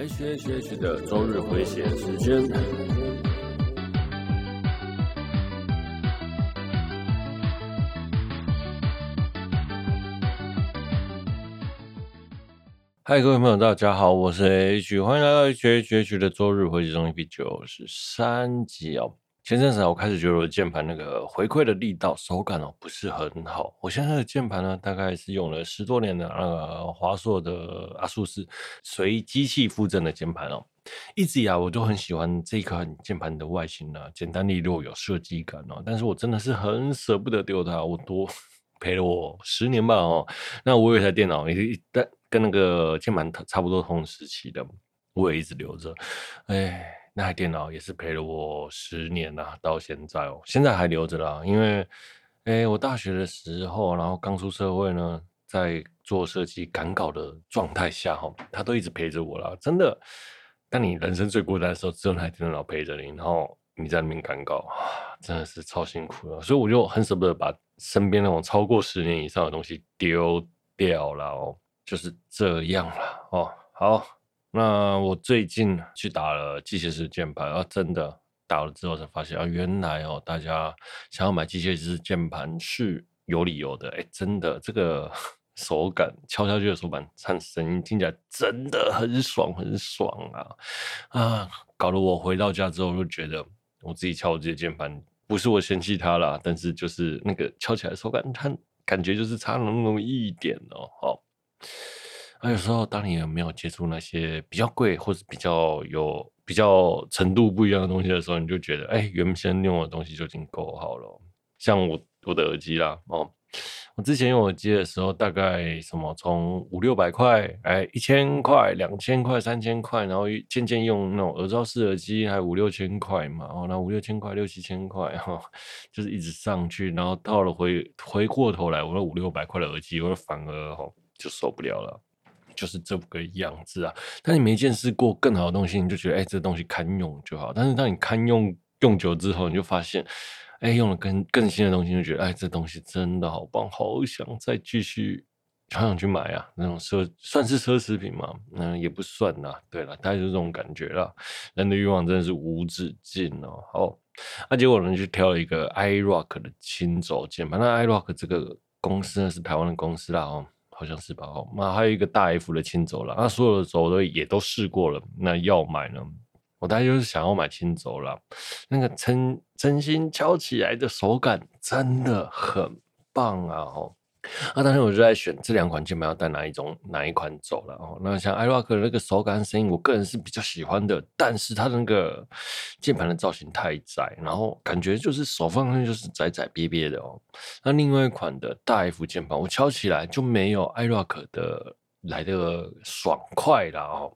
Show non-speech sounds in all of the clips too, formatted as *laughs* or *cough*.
H H H 的周日回血时间。嗨，各位朋友，大家好，我是 H，欢迎来到 H H H 的周日回血中 EP 九十三集哦。前阵子我开始觉得我的键盘那个回馈的力道、手感哦不是很好。我现在的键盘呢，大概是用了十多年的那个华硕的阿速四随机器附赠的键盘哦。一直以来我都很喜欢这一款键盘的外形呢，简单利落有设计感哦。但是我真的是很舍不得丢它，我多陪了我十年吧哦。那我有一台电脑也是跟跟那个键盘差不多同时期的，我也一直留着。哎。那台电脑也是陪了我十年呐，到现在哦，现在还留着啦。因为，哎，我大学的时候，然后刚出社会呢，在做设计赶稿的状态下，哈，它都一直陪着我啦。真的，当你人生最孤单的时候，只有那台电脑陪着你，然后你在那边赶稿，真的是超辛苦的。所以我就很舍不得把身边那种超过十年以上的东西丢掉了哦，就是这样了哦。好。那我最近去打了机械式键盘啊，真的打了之后才发现啊，原来哦，大家想要买机械式键盘是有理由的。哎，真的，这个 *laughs* 手感敲下去的手感，唱声音听起来真的很爽，很爽啊啊！搞得我回到家之后就觉得，我自己敲我自己的键盘，不是我嫌弃它啦，但是就是那个敲起来手感，它感觉就是差那么一点哦，好。那有时候，当你有没有接触那些比较贵或者比较有比较程度不一样的东西的时候，你就觉得，哎，原先用的东西就已经够好了。像我我的耳机啦，哦，我之前用耳机的时候，大概什么从五六百块，哎，一千块、两千块、三千块，然后渐渐用那种耳罩式耳机，还有五六千块嘛，哦，那五六千块、六七千块，哈，就是一直上去，然后到了回回过头来，我那五六百块的耳机，我反而哈就受不了了。就是这个样子啊！但你没见识过更好的东西，你就觉得哎、这东西堪用就好。但是当你堪用用久之后，你就发现，哎、用了更更新的东西，就觉得哎，这东西真的好棒，好想再继续，好想去买啊！那种奢算是奢侈品吗？嗯，也不算啦。对了，大概就是这种感觉了。人的欲望真的是无止境哦。好，那、结果呢，就挑了一个 iRock 的轻轴键盘。那 iRock 这个公司呢，是台湾的公司啦哦。好像是吧？哦，那还有一个大 F 的轻轴啦，那所有的轴都也都试过了。那要买呢？我大概就是想要买轻轴啦。那个真真心敲起来的手感真的很棒啊！哦。那当时我就在选这两款键盘要带哪一种哪一款走了哦。那像 iRock 的那个手感声音，我个人是比较喜欢的，但是它那个键盘的造型太窄，然后感觉就是手放上去就是窄窄瘪瘪的哦。那另外一款的大 F 键盘，我敲起来就没有 iRock 的来的爽快啦哦。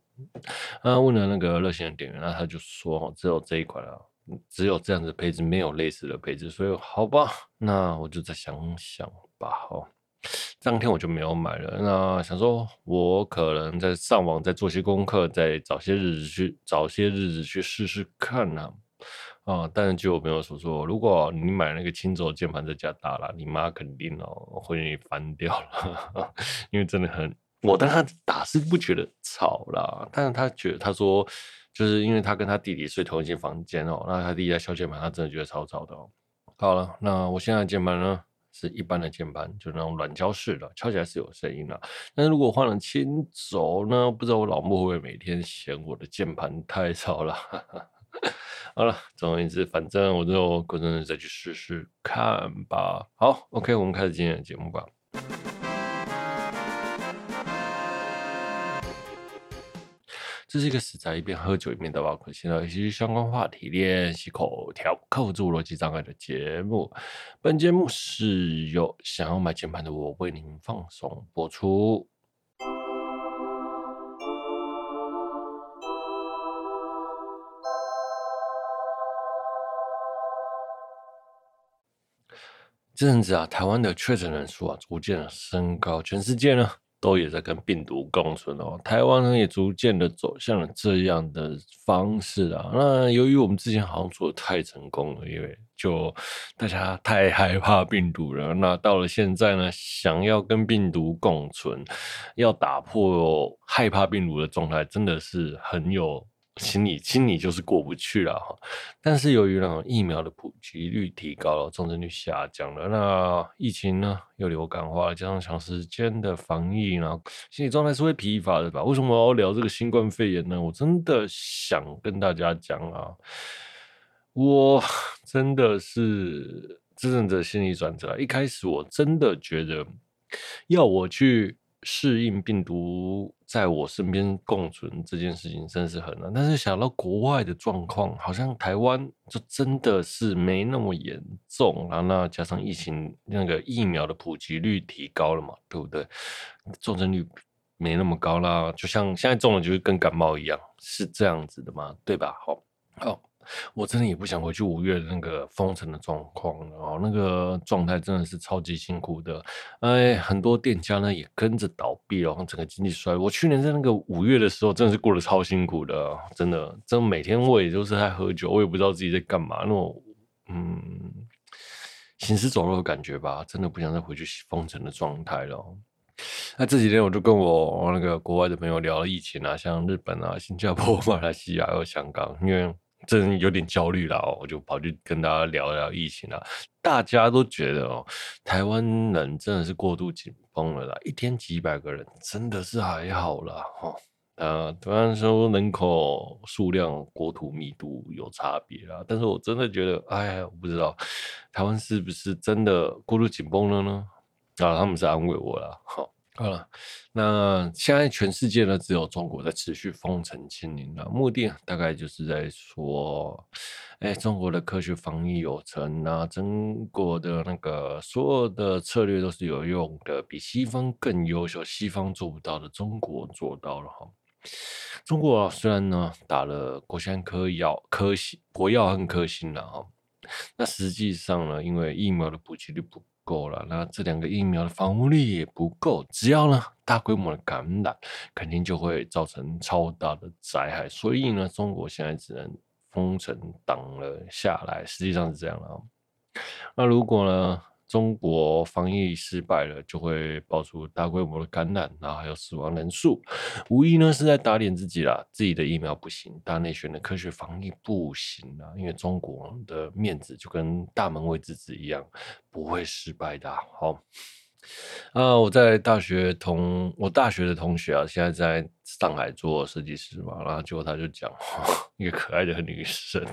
那问了那个热心的店员，那他就说只有这一款啊，只有这样子的配置，没有类似的配置，所以好吧，那我就再想想吧哦。当天我就没有买了。那想说，我可能在上网再做些功课，再找些日子去找些日子去试试看呢、啊。但是据我朋友所说，如果你买那个轻轴键盘在家打了，你妈肯定哦会翻掉了，*laughs* 因为真的很。我当他打是不觉得吵啦，但是他觉得他说，就是因为他跟他弟弟睡同一间房间哦，那他弟弟在敲键盘，他真的觉得超吵的哦。好了，那我现在键盘呢？是一般的键盘，就那种软胶式的，敲起来是有声音的。但是如果换了轻轴呢？不知道我老母会不会每天嫌我的键盘太吵了。*laughs* 好了，总而言之，反正我就过阵子再去试试看吧。好，OK，我们开始今天的节目吧。这是一个死宅一边喝酒一边的挖苦，现在一些相关话题练习口条，克服住逻辑障碍的节目。本节目是由想要买键盘的我为您放送播出。这阵子啊，台湾的确诊人数啊逐渐升高，全世界呢。都也在跟病毒共存哦。台湾呢也逐渐的走向了这样的方式啊。那由于我们之前好像做的太成功了，因为就大家太害怕病毒了。那到了现在呢，想要跟病毒共存，要打破害怕病毒的状态，真的是很有。心里心里就是过不去了哈，但是由于那种疫苗的普及率提高了，重症率下降了，那疫情呢又流感化，加上长时间的防疫，然后心理状态是会疲乏的吧？为什么我要聊这个新冠肺炎呢？我真的想跟大家讲啊，我真的是真正的心理转折。一开始我真的觉得要我去。适应病毒在我身边共存这件事情真是很难，但是想到国外的状况，好像台湾就真的是没那么严重啊。那加上疫情那个疫苗的普及率提高了嘛，对不对？重症率没那么高啦，就像现在中了就是跟感冒一样，是这样子的嘛，对吧？好，好。我真的也不想回去五月的那个封城的状况哦，那个状态真的是超级辛苦的。哎，很多店家呢也跟着倒闭了，整个经济衰落。我去年在那个五月的时候，真的是过得超辛苦的，真的，真每天我也都是在喝酒，我也不知道自己在干嘛，那种嗯行尸走肉的感觉吧，真的不想再回去封城的状态了。那这几天我就跟我那个国外的朋友聊了疫情啊，像日本啊、新加坡、马来西亚还有香港，因为。真有点焦虑了哦，我就跑去跟大家聊聊疫情了。大家都觉得哦，台湾人真的是过度紧绷了啦，一天几百个人真的是还好啦。哈。呃，虽然说人口数量、国土密度有差别啦，但是我真的觉得，哎呀，我不知道台湾是不是真的过度紧绷了呢？啊，他们是安慰我了，哈。好了，那现在全世界呢，只有中国在持续封城清零了。目的大概就是在说，哎，中国的科学防疫有成啊，中国的那个所有的策略都是有用的，比西方更优秀，西方做不到的，中国做到了哈。中国，虽然呢打了国产科药、科兴、国药和科兴了哈，那实际上呢，因为疫苗的普及率不够了，那这两个疫苗的防护力也不够，只要呢大规模的感染，肯定就会造成超大的灾害。所以呢，中国现在只能封城挡了下来，实际上是这样了。那如果呢，中国防疫失败了，就会爆出大规模的感染，然后还有死亡人数，无疑呢是在打脸自己啦。自己的疫苗不行，大内选的科学防疫不行啊，因为中国的面子就跟大门卫之子一样，不会失败的。好，啊，我在大学同我大学的同学啊，现在在上海做设计师嘛，然后结果他就讲，*laughs* 一个可爱的女生，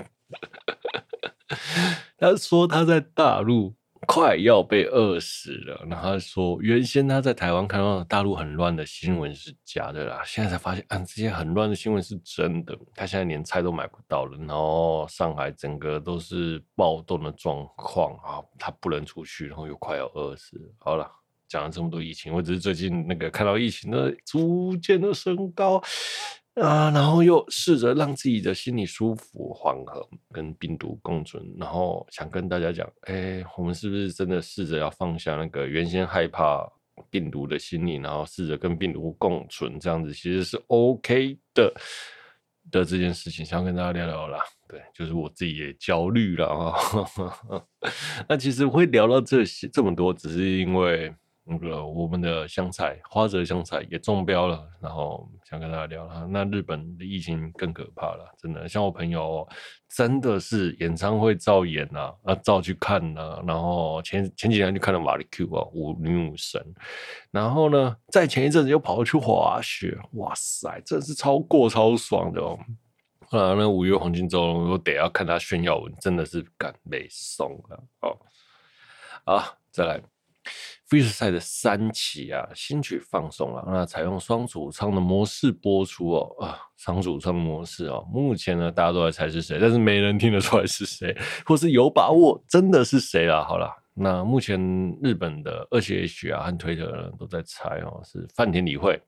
*laughs* 他说他在大陆。快要被饿死了，然后他说，原先他在台湾看到大陆很乱的新闻是假的啦，现在才发现，啊，这些很乱的新闻是真的。他现在连菜都买不到了，然后上海整个都是暴动的状况啊，他不能出去，然后又快要饿死。好了，讲了这么多疫情，我只是最近那个看到疫情的逐渐的升高。啊，然后又试着让自己的心里舒服、缓和，跟病毒共存。然后想跟大家讲，哎，我们是不是真的试着要放下那个原先害怕病毒的心理，然后试着跟病毒共存，这样子其实是 OK 的的这件事情，想跟大家聊聊啦。对，就是我自己也焦虑了啊。*laughs* 那其实会聊到这些这么多，只是因为。那个我们的香菜花泽香菜也中标了，然后想跟大家聊了。那日本的疫情更可怕了，真的。像我朋友哦真的是演唱会照演啊，啊照去看啊。然后前前几天就看了马里 Q 啊，舞女武神。然后呢，在前一阵子又跑去滑雪，哇塞，真是超过超爽的哦。后来那五月黄金周，我得要看他炫耀文，真的是敢被送了。好，好，再来。Freeze 的三期啊，新曲放送了，那采用双主唱的模式播出哦，啊，双主唱模式哦，目前呢，大家都在猜是谁，但是没人听得出来是谁，或是有把握真的是谁啦。好了，那目前日本的二期 H 啊和推特人都在猜哦，是饭田理惠、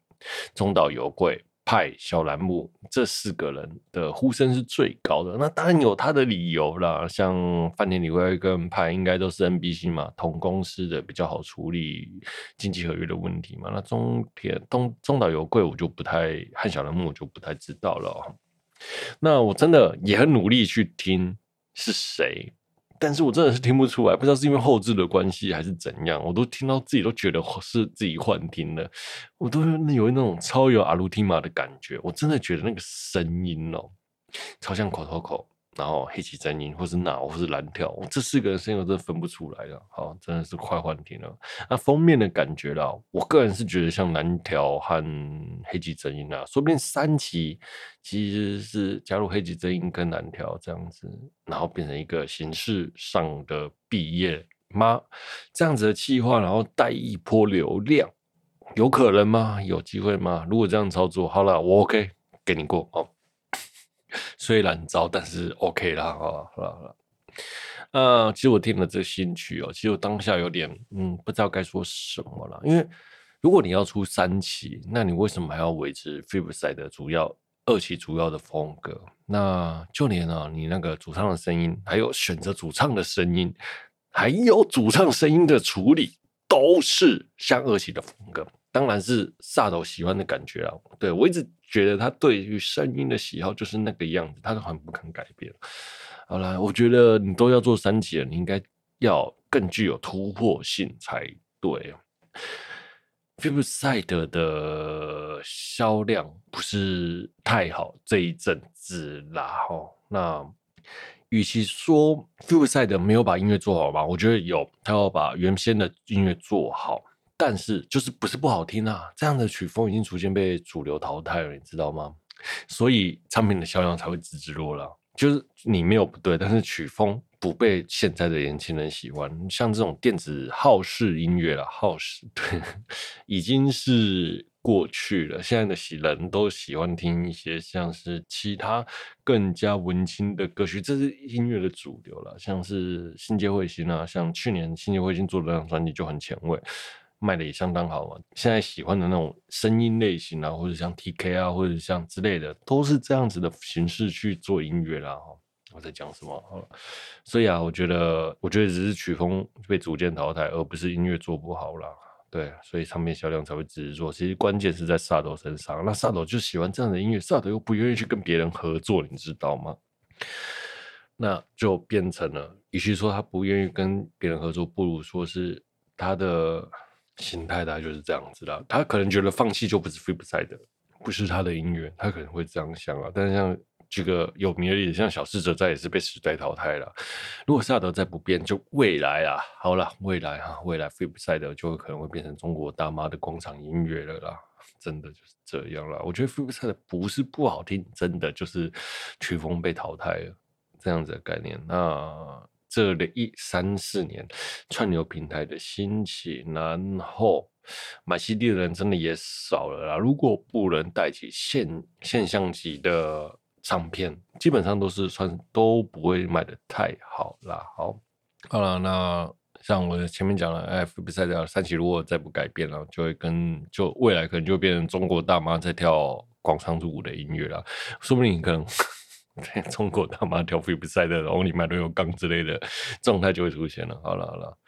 中岛由贵、派、小栏目这四个人的呼声是最高的。那当然有他的理由啦，像饭田理惠跟派应该都是 NBC 嘛，同公司的比较好处理经济合约的问题嘛。那中田东中岛由贵我就不太，和小栏目我就不太知道了。那我真的也很努力去听是谁。但是我真的是听不出来，不知道是因为后置的关系还是怎样，我都听到自己都觉得是自己幻听的，我都有那种超有阿鲁提玛的感觉，我真的觉得那个声音哦，超像口头口。然后黑棋真音，或是脑，或是蓝条，这四个人声音我真的分不出来了。好，真的是快幻听了。那封面的感觉啦，我个人是觉得像蓝条和黑棋真音啊，说不定三期其实是加入黑棋真音跟蓝条这样子，然后变成一个形式上的毕业吗？这样子的计划，然后带一波流量，有可能吗？有机会吗？如果这样操作，好了，我 OK，给你过哦。虽然糟，但是 OK 啦，好了好了好了。呃，其实我听了这个新曲哦，其实我当下有点嗯，不知道该说什么了。因为如果你要出三期，那你为什么还要维持 Flipside 的主要二期主要的风格？那就连啊，你那个主唱的声音，还有选择主唱的声音，还有主唱声音的处理，都是像二期的风格。当然是萨斗喜欢的感觉啊！对，我一直觉得他对于声音的喜好就是那个样子，他都很不肯改变。好了，我觉得你都要做三级了，你应该要更具有突破性才对。Flipside 的销量不是太好这一阵子啦，哈。那与其说 Flipside 没有把音乐做好吧，我觉得有，他要把原先的音乐做好。但是就是不是不好听啊，这样的曲风已经逐渐被主流淘汰了，你知道吗？所以唱片的销量才会直直落了。就是你没有不对，但是曲风不被现在的年轻人喜欢。像这种电子浩式音乐了，浩式 *laughs* 对，已经是过去了。现在的喜人都喜欢听一些像是其他更加文青的歌曲，这是音乐的主流了。像是新街彗星啊，像去年新街彗星做的那张专辑就很前卫。卖的也相当好嘛，现在喜欢的那种声音类型啊，或者像 TK 啊，或者像之类的，都是这样子的形式去做音乐啦。我在讲什么？所以啊，我觉得，我觉得只是曲风被逐渐淘汰，而不是音乐做不好啦。对，所以唱片销量才会直做。其实关键是在萨斗身上，那萨斗就喜欢这样的音乐，萨斗又不愿意去跟别人合作，你知道吗？那就变成了，与其说他不愿意跟别人合作，不如说是他的。心态大概就是这样子啦，他可能觉得放弃就不是 Flipside，不是他的音乐，他可能会这样想啊。但是像这个有名的例子，像小室哲在也是被时代淘汰了。如果萨德再不变，就未来啊，好了，未来、啊，未来 Flipside 就可能会变成中国大妈的广场音乐了啦。真的就是这样了。我觉得 Flipside 不是不好听，真的就是曲风被淘汰了这样子的概念。那。这一三四年串流平台的兴起，然后买 CD 的人真的也少了啦。如果不能带起现现象级的唱片，基本上都是串都不会卖得太好啦。好，好了，那像我前面讲了，，Flipside 三期如果再不改变了，就会跟就未来可能就变成中国大妈在跳广场舞的音乐了，说不定可能。中国大妈跳 Flipside 的，然后你买都有杠之类的状态就会出现了。好了好了，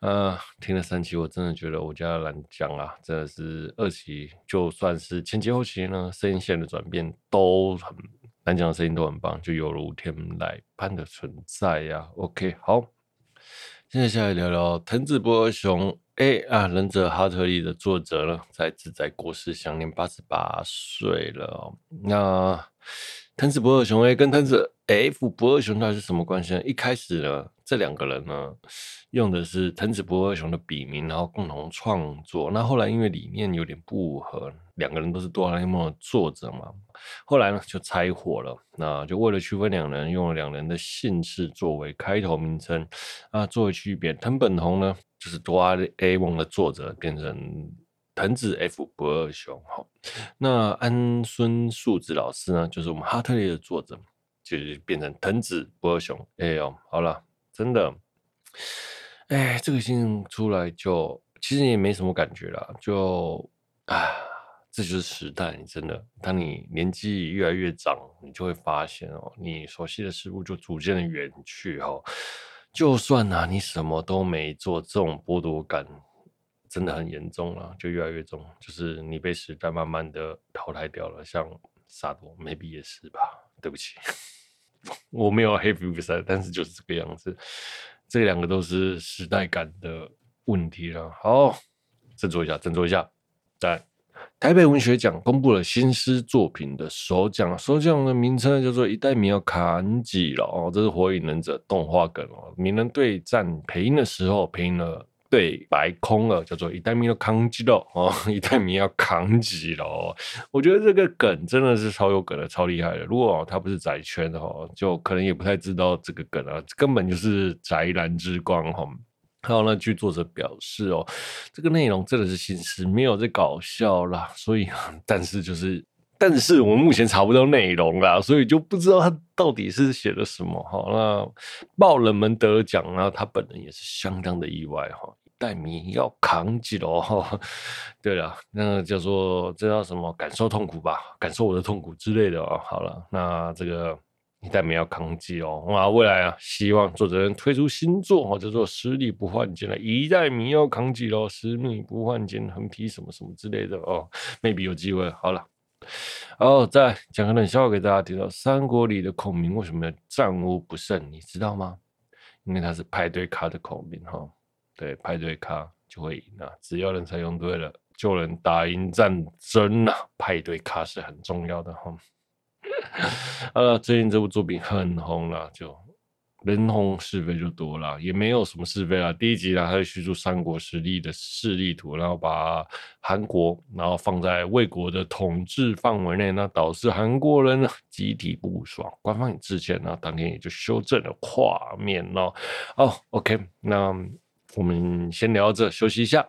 呃，听了三期，我真的觉得我家蓝讲啊，真的是二期，就算是前期后期呢，声音线的转变都很蓝讲的声音都很棒，就犹如天籁般的存在呀、啊。OK，好，现在下来聊聊藤子不二雄。哎啊，忍者哈特利的作者呢，在自在过世，享年八十八岁了、那藤子不二雄 A 跟藤子 F 不二雄到底是什么关系呢？一开始呢，这两个人呢用的是藤子不二雄的笔名，然后共同创作。那后来因为理念有点不合，两个人都是哆啦 A 梦的作者嘛，后来呢就拆伙了。那就为了区分两人，用了两人的姓氏作为开头名称啊，作为区别。藤本弘呢就是哆啦 A 梦的作者，变成。藤子 F 不二雄，哈，那安孙树子老师呢，就是我们哈特利的作者，就是变成藤子不二雄。哎呦，好了，真的，哎，这个新闻出来就其实也没什么感觉了，就啊，这就是时代。你真的，当你年纪越来越长，你就会发现哦，你熟悉的事物就逐渐的远去哦。就算啊，你什么都没做，这种剥夺感真的很严重了，就越来越重。就是你被时代慢慢的淘汰掉了。像萨多，maybe 也是吧。对不起，*laughs* 我没有黑皮比赛，但是就是这个样子。这两个都是时代感的问题了。好，振作一下，振作一下。在台北文学奖公布了新诗作品的首奖，首奖的名称叫做《一代民谣扛起了》哦，这是《火影忍者》动画梗哦。鸣人对战配音的时候，配音了对白空了，叫做《一代民要扛起了》哦，*laughs* 一代民要扛起了哦。我觉得这个梗真的是超有梗的，超厉害的。如果他不是宅圈的话，就可能也不太知道这个梗啊，根本就是宅男之光哈。还有那剧作者表示哦，这个内容真的是新诗，没有在搞笑啦。所以，但是就是，但是我们目前查不到内容啦，所以就不知道他到底是写了什么哈。那爆冷门得奖，然后他本人也是相当的意外哈。一代民要扛起了哈。*laughs* 对了，那叫做这叫什么？感受痛苦吧，感受我的痛苦之类的哦。好了，那这个。一代民要扛起哦，哇！未来啊，希望作者能推出新作哦，叫做“十里不换肩”了。一代民要扛几喽，十米不换肩，横批什么什么之类的哦，maybe 有机会。好了，哦，再讲个冷笑话给大家听到。三国里的孔明为什么战无不胜？你知道吗？因为他是派对咖的孔明哈。对，派对咖就会赢啊，只要人才用对了，就能打赢战争啊。派对咖是很重要的哈。*laughs* 呃，最近这部作品很红了，就人红是非就多了，也没有什么是非啦。第一集呢，他就叙述三国实力的势力图，然后把韩国然后放在魏国的统治范围内，那导致韩国人集体不爽，官方也致歉，那当天也就修正了画面哦。哦，OK，那我们先聊到这，休息一下。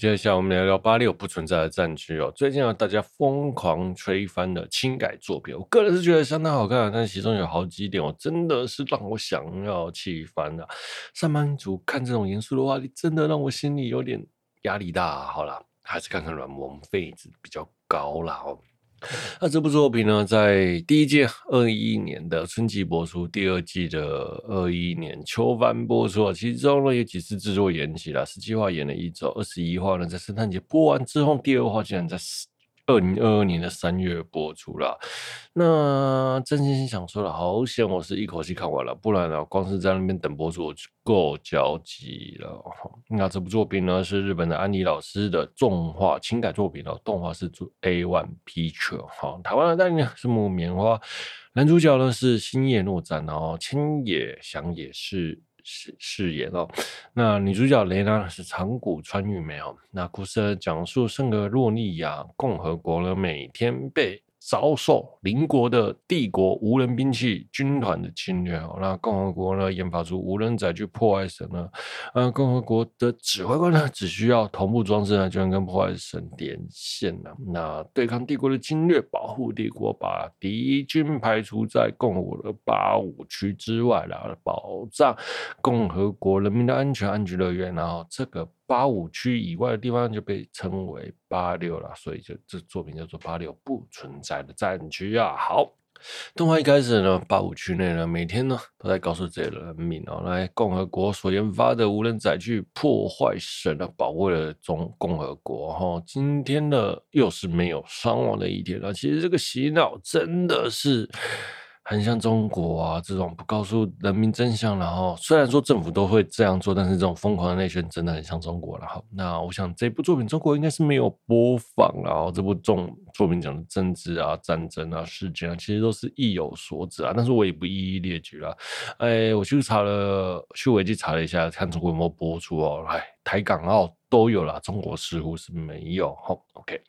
接下来我们聊聊八六不存在的战区哦。最近啊，大家疯狂吹翻的轻改作品，我个人是觉得相当好看，但其中有好几点，我真的是让我想要气翻的。上班族看这种严肃的话题，真的让我心里有点压力大。好啦，还是看看软萌痱子比较高啦哦。那这部作品呢，在第一届二一年的春季播出，第二季的二一年秋番播出。其中呢有几次制作延期了，十七话演了一周，二十一号呢在圣诞节播完之后，第二话竟然在二零二二年的三月播出了，那真心想说了，好险我是一口气看完了，不然呢，光是在那边等播出我就够焦急了。那这部作品呢是日本的安妮老师的动画情感作品哦，动画是做 A One Picture 哈，台湾的代理是木棉花，男主角呢是星野诺展，然后千叶翔也是。饰饰演哦，那女主角雷娜是长谷川裕美哦。那故事讲述圣格洛利亚共和国呢，每天被遭受邻国的帝国无人兵器军团的侵略哦，那共和国呢研发出无人载具破坏神呢，呃，共和国的指挥官呢只需要同步装置呢就能跟破坏神连线了，那对抗帝国的侵略，保护帝国，把敌军排除在共和国的八五区之外，然后保障共和国人民的安全，安居乐业，然后这个。八五区以外的地方就被称为八六了，所以就这作品叫做八六不存在的战区啊。好，动画一开始呢，八五区内呢，每天呢都在告诉这些人民哦，来共和国所研发的无人载具破坏神的保卫了中共和国哈。今天呢又是没有伤亡的一天了。其实这个洗脑真的是。很像中国啊，这种不告诉人民真相，然后虽然说政府都会这样做，但是这种疯狂的内宣真的很像中国了。好，那我想这部作品中国应该是没有播放，然后这部重作品讲的政治啊、战争啊、事件啊，其实都是意有所指啊，但是我也不一一列举了。哎，我去查了，去维基查了一下，看中国有没有播出哦。哎，台港澳都有啦，中国似乎是没有。好，OK。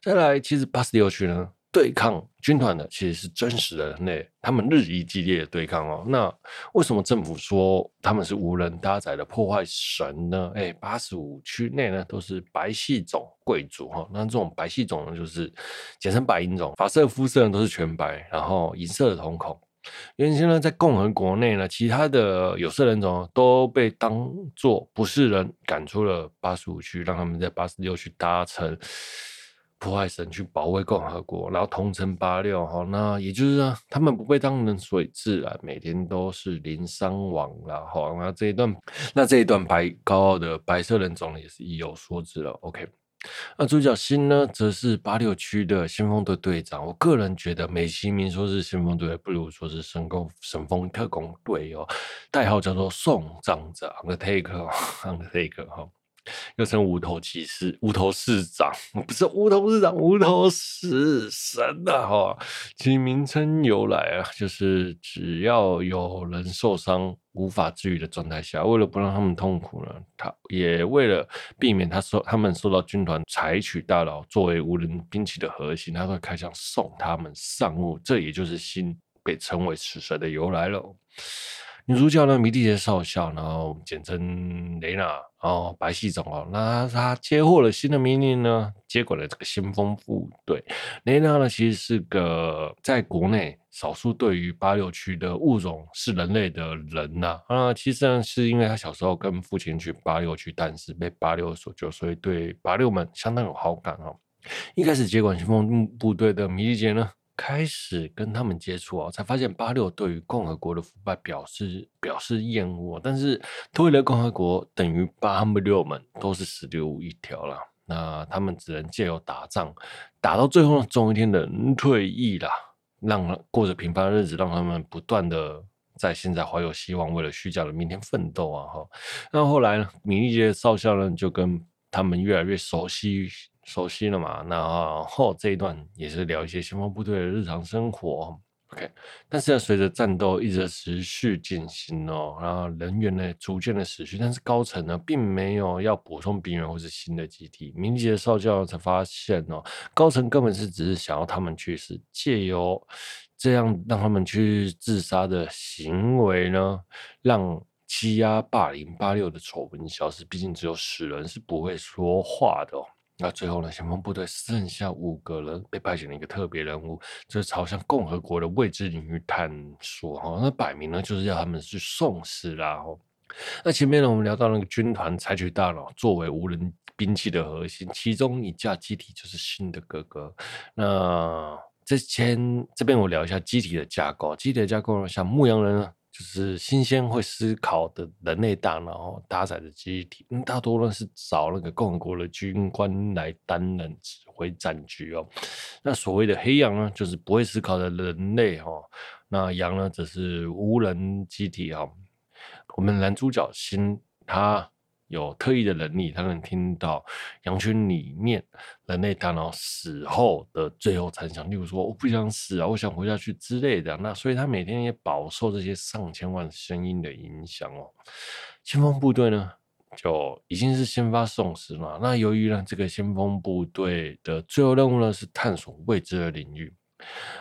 再来，其实八十六区呢，对抗军团的其实是真实的人类，他们日益激烈的对抗哦。那为什么政府说他们是无人搭载的破坏神呢？哎，八十五区内呢都是白系种贵族哈，那这种白系种呢就是简称白银种，发色肤色都是全白，然后银色的瞳孔。原先呢，在共和国内呢，其他的有色人种都被当作不是人赶出了八十五区，让他们在八十六区搭乘破坏神去保卫共和国，然后同城八六哈。那也就是说，他们不被当人所以自然，每天都是零伤亡了哈。那这一段，那这一段白高傲的白色人种呢也是意有所指了。OK。那主角辛呢，则是八六区的先锋队队长。我个人觉得，美其名说是先锋队，不如说是神工神风特工队哦，代号叫做送葬者 Undertaker，Undertaker 哈。又称无头骑士、无头市长，*laughs* 不是无头市长，无头死神啊！哈，其名称由来啊，就是只要有人受伤无法治愈的状态下，为了不让他们痛苦呢，他也为了避免他受他们受到军团采取大佬作为无人兵器的核心，他会开枪送他们上路。这也就是心被称为死神的由来了。女主角呢，米莉杰少校，然后简称雷娜，哦，白系种哦。那她接获了新的命令呢，接管了这个先锋部队。雷娜呢，其实是个在国内少数对于八六区的物种是人类的人呐。啊，其实呢，是因为他小时候跟父亲去八六区探视，被八六所救，所以对八六们相当有好感哦。一开始接管先锋部队的米莉杰呢，开始跟他们接触啊，才发现八六对于共和国的腐败表示表示厌恶，但是脱离了共和国，等于八六们都是死路一条了。那他们只能借由打仗，打到最后总有一天的退役啦，让过着平凡的日子，让他们不断的在现在怀有希望，为了虚假的明天奋斗啊！哈，那后来呢，米莉杰少校呢就跟他们越来越熟悉。熟悉了嘛？然后这一段也是聊一些先锋部队的日常生活。OK，但是呢，随着战斗一直持续进行哦，然后人员呢逐渐的死去，但是高层呢并没有要补充兵员或是新的基地。米莉杰少校才发现哦，高层根本是只是想要他们去死，借由这样让他们去自杀的行为呢，让欺压霸凌八六的丑闻消失。毕竟只有死人是不会说话的哦。那最后呢，先锋部队剩下五个人，被派遣了一个特别任务，就是朝向共和国的未知领域探索。哈，那摆明了就是要他们去送死啦。那前面呢，我们聊到那个军团采取大脑作为无人兵器的核心，其中一架机体就是新的哥哥。那之前这边我聊一下机体的架构，机体的架构呢，像牧羊人呢。就是新鲜会思考的人类大脑搭载的机体，大多呢是找那个共和国的军官来担任指挥战局哦。那所谓的黑羊呢，就是不会思考的人类哈。那羊呢，则是无人机体哈。我们男主角新他。有特异的能力，他能听到羊群里面人类大脑死后的最后残响，例如说我不想死啊，我想活下去之类的。那所以他每天也饱受这些上千万声音的影响哦。先锋部队呢，就已经是先发送死了。那由于呢，这个先锋部队的最后任务呢是探索未知的领域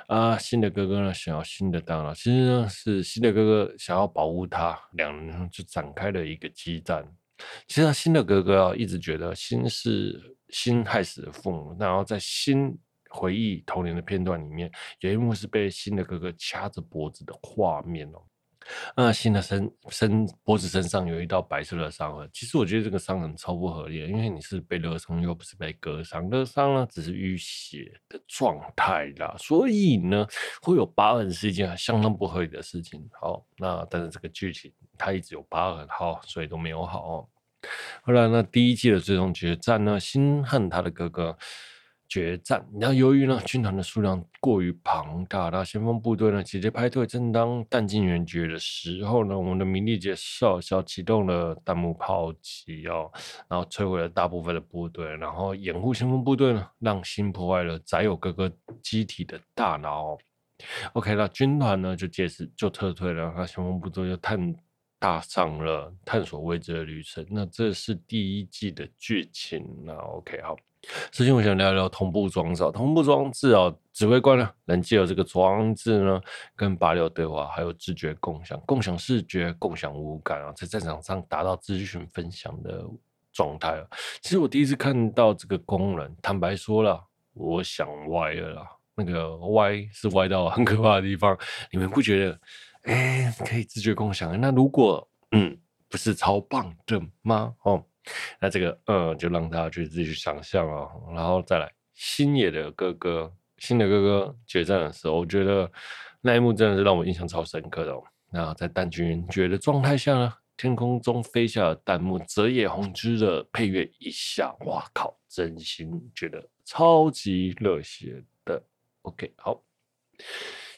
啊，新的哥哥呢想要新的大脑，其实呢是新的哥哥想要保护他，两人就展开了一个激战。其实新的哥哥，一直觉得心是心害死了父母。然后在新回忆童年的片段里面，有一幕是被新的哥哥掐着脖子的画面哦。那新的身身脖子身上有一道白色的伤痕。其实我觉得这个伤痕超不合理，因为你是被勒伤，又不是被割伤。勒伤呢，只是淤血的状态啦。所以呢，会有疤痕是一件相当不合理的事情。好，那但是这个剧情。他一直有疤痕，好，所以都没有好。后来呢，第一季的最终决战呢，辛和他的哥哥决战。然后由于呢，军团的数量过于庞大，那先锋部队呢直接败退。正当弹尽援绝的时候呢，我们的米莉杰少校启动了弹幕炮击哦，然后摧毁了大部分的部队，然后掩护先锋部队呢，让新破坏了载有各个机体的大脑。OK，那军团呢就借此就撤退了，那先锋部队就探。踏上了探索未知的旅程。那这是第一季的剧情。那 OK 好，首先，我想聊聊同步装置。同步装置哦，指挥官呢能借由这个装置呢，跟八六对话，还有知觉共享、共享视觉、共享五感啊，在战场上达到资讯分享的状态啊。其实我第一次看到这个功能，坦白说了，我想歪了啦。那个歪是歪到很可怕的地方，你们不觉得？哎，可以知觉共享，那如果嗯，不是超棒的吗？哦。那这个嗯，就让大家去自己去想象啊，然后再来星野的哥哥，星野哥哥决战的时候，我觉得那一幕真的是让我印象超深刻的哦。那在弹君觉的状态下呢，天空中飞下的弹幕，泽野弘之的配乐一下，哇靠，真心觉得超级热血的。OK，好，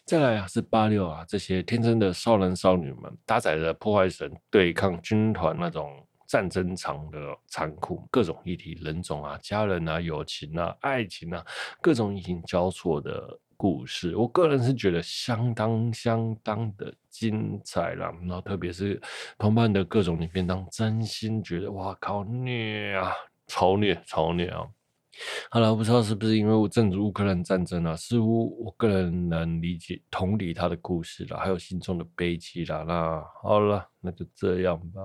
再来啊，是八六啊，这些天真的少男少女们，搭载着破坏神对抗军团那种。战争场的残酷，各种议题、人种啊、家人啊、友情啊、爱情啊，各种疫情交错的故事，我个人是觉得相当相当的精彩啦。然后特别是同伴的各种影片当真心觉得哇靠虐啊，超虐超虐啊！好了，我不知道是不是因为我正值乌克兰战争啊，似乎我个人能理解同理他的故事了，还有心中的悲戚啦。那好了，那就这样吧。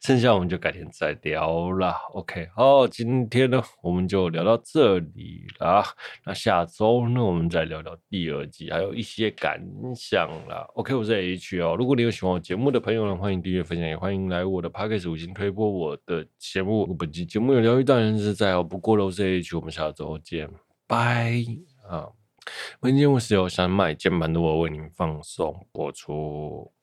剩下我们就改天再聊啦。OK，好，今天呢我们就聊到这里啦。那下周呢我们再聊聊第二季，还有一些感想啦。OK，我是 H 哦。如果你有喜欢我节目的朋友呢，欢迎订阅分享，也欢迎来我的 Podcast 五星推播我的节目。本期节目有疗愈到人是在哦。不过了，我是 H，我们下周见，拜啊。本期节目是由山脉键盘的我为您放送播出。